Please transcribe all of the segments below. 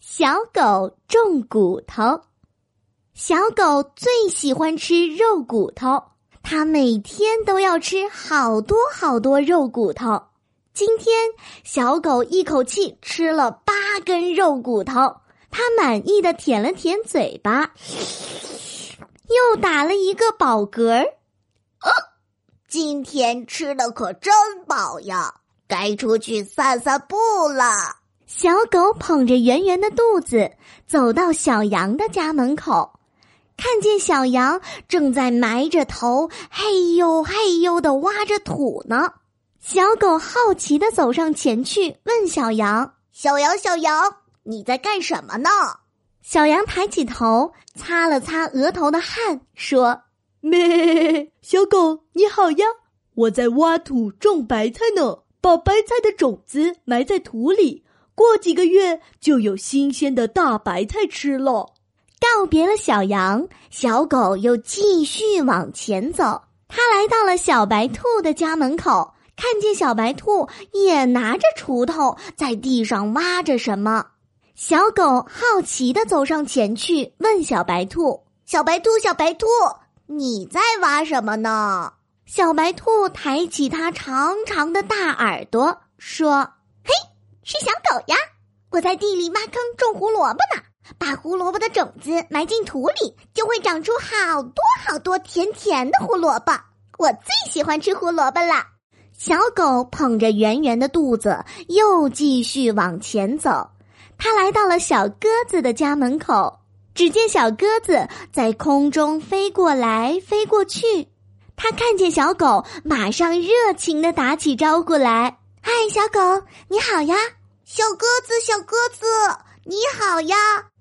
小狗种骨头，小狗最喜欢吃肉骨头，它每天都要吃好多好多肉骨头。今天，小狗一口气吃了八根肉骨头，它满意的舔了舔嘴巴，又打了一个饱嗝儿。呃，今天吃的可真饱呀，该出去散散步了。小狗捧着圆圆的肚子走到小羊的家门口，看见小羊正在埋着头，嘿呦嘿呦的挖着土呢。小狗好奇的走上前去，问小羊：“小羊，小羊，你在干什么呢？”小羊抬起头，擦了擦额头的汗，说：“咩，小狗你好呀，我在挖土种白菜呢，把白菜的种子埋在土里。”过几个月就有新鲜的大白菜吃了。告别了小羊，小狗又继续往前走。它来到了小白兔的家门口，看见小白兔也拿着锄头在地上挖着什么。小狗好奇的走上前去，问小白兔：“小白兔，小白兔，你在挖什么呢？”小白兔抬起它长长的大耳朵，说。是小狗呀！我在地里挖坑种胡萝卜呢，把胡萝卜的种子埋进土里，就会长出好多好多甜甜的胡萝卜。我最喜欢吃胡萝卜了。小狗捧着圆圆的肚子，又继续往前走。它来到了小鸽子的家门口，只见小鸽子在空中飞过来飞过去。它看见小狗，马上热情的打起招呼来：“嗨，小狗，你好呀！”小鸽子，小鸽子，你好呀！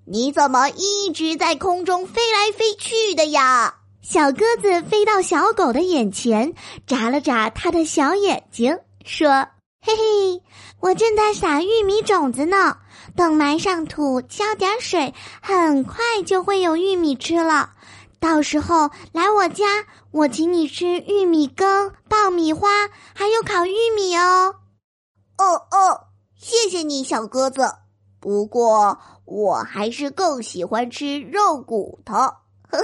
你怎么一直在空中飞来飞去的呀？小鸽子飞到小狗的眼前，眨了眨它的小眼睛，说：“嘿嘿，我正在撒玉米种子呢，等埋上土，浇点水，很快就会有玉米吃了。到时候来我家，我请你吃玉米羹、爆米花，还有烤玉米哦。”哦哦。谢谢你，小鸽子。不过我还是更喜欢吃肉骨头。呵呵，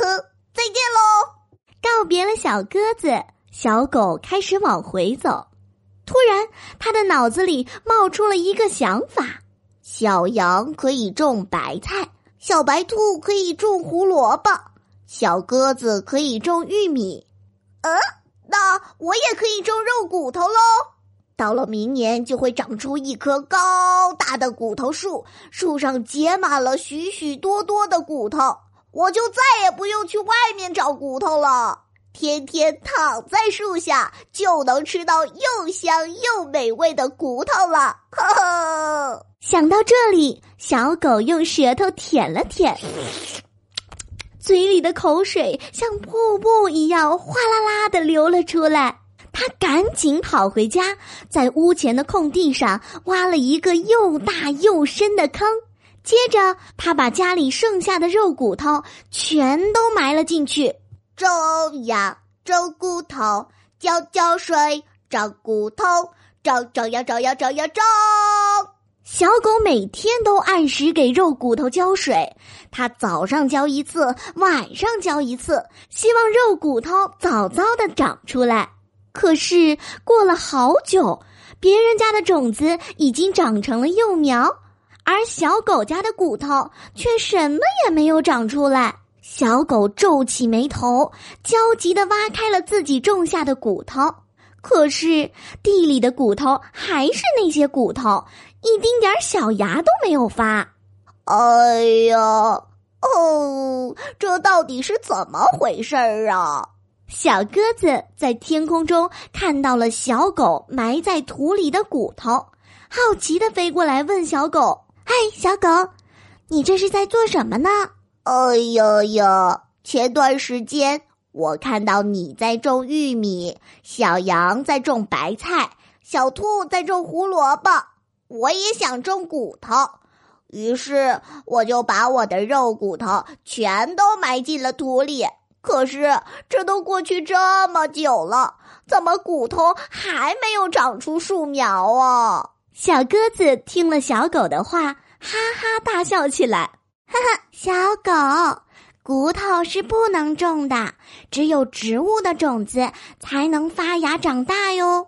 再见喽！告别了小鸽子，小狗开始往回走。突然，他的脑子里冒出了一个想法：小羊可以种白菜，小白兔可以种胡萝卜，小鸽子可以种玉米。嗯，那我也可以种肉骨头喽。到了明年，就会长出一棵高大的骨头树，树上结满了许许多多的骨头，我就再也不用去外面找骨头了，天天躺在树下就能吃到又香又美味的骨头了。呵呵，想到这里，小狗用舌头舔了舔，嘴里的口水像瀑布一样哗啦啦的流了出来。他赶紧跑回家，在屋前的空地上挖了一个又大又深的坑。接着，他把家里剩下的肉骨头全都埋了进去。种呀，种骨头，浇浇水，长骨头，长长呀，长呀，长呀，长。小狗每天都按时给肉骨头浇水，它早上浇一次，晚上浇一次，希望肉骨头早早的长出来。可是过了好久，别人家的种子已经长成了幼苗，而小狗家的骨头却什么也没有长出来。小狗皱起眉头，焦急地挖开了自己种下的骨头，可是地里的骨头还是那些骨头，一丁点小芽都没有发。哎呀，哦，这到底是怎么回事儿啊？小鸽子在天空中看到了小狗埋在土里的骨头，好奇的飞过来问小狗：“嗨，小狗，你这是在做什么呢？”“哎呀呀，前段时间我看到你在种玉米，小羊在种白菜，小兔在种胡萝卜，我也想种骨头，于是我就把我的肉骨头全都埋进了土里。”可是，这都过去这么久了，怎么骨头还没有长出树苗啊？小鸽子听了小狗的话，哈哈大笑起来。哈哈，小狗，骨头是不能种的，只有植物的种子才能发芽长大哟。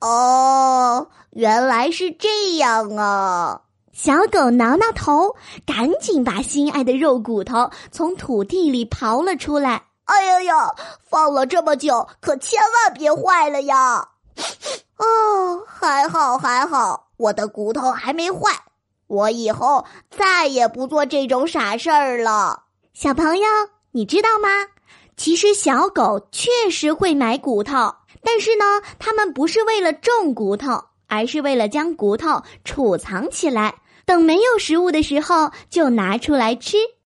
哦，原来是这样啊！小狗挠挠头，赶紧把心爱的肉骨头从土地里刨了出来。哎呀呀，放了这么久，可千万别坏了呀！哦，还好还好，我的骨头还没坏。我以后再也不做这种傻事儿了。小朋友，你知道吗？其实小狗确实会买骨头，但是呢，它们不是为了种骨头，而是为了将骨头储藏起来，等没有食物的时候就拿出来吃。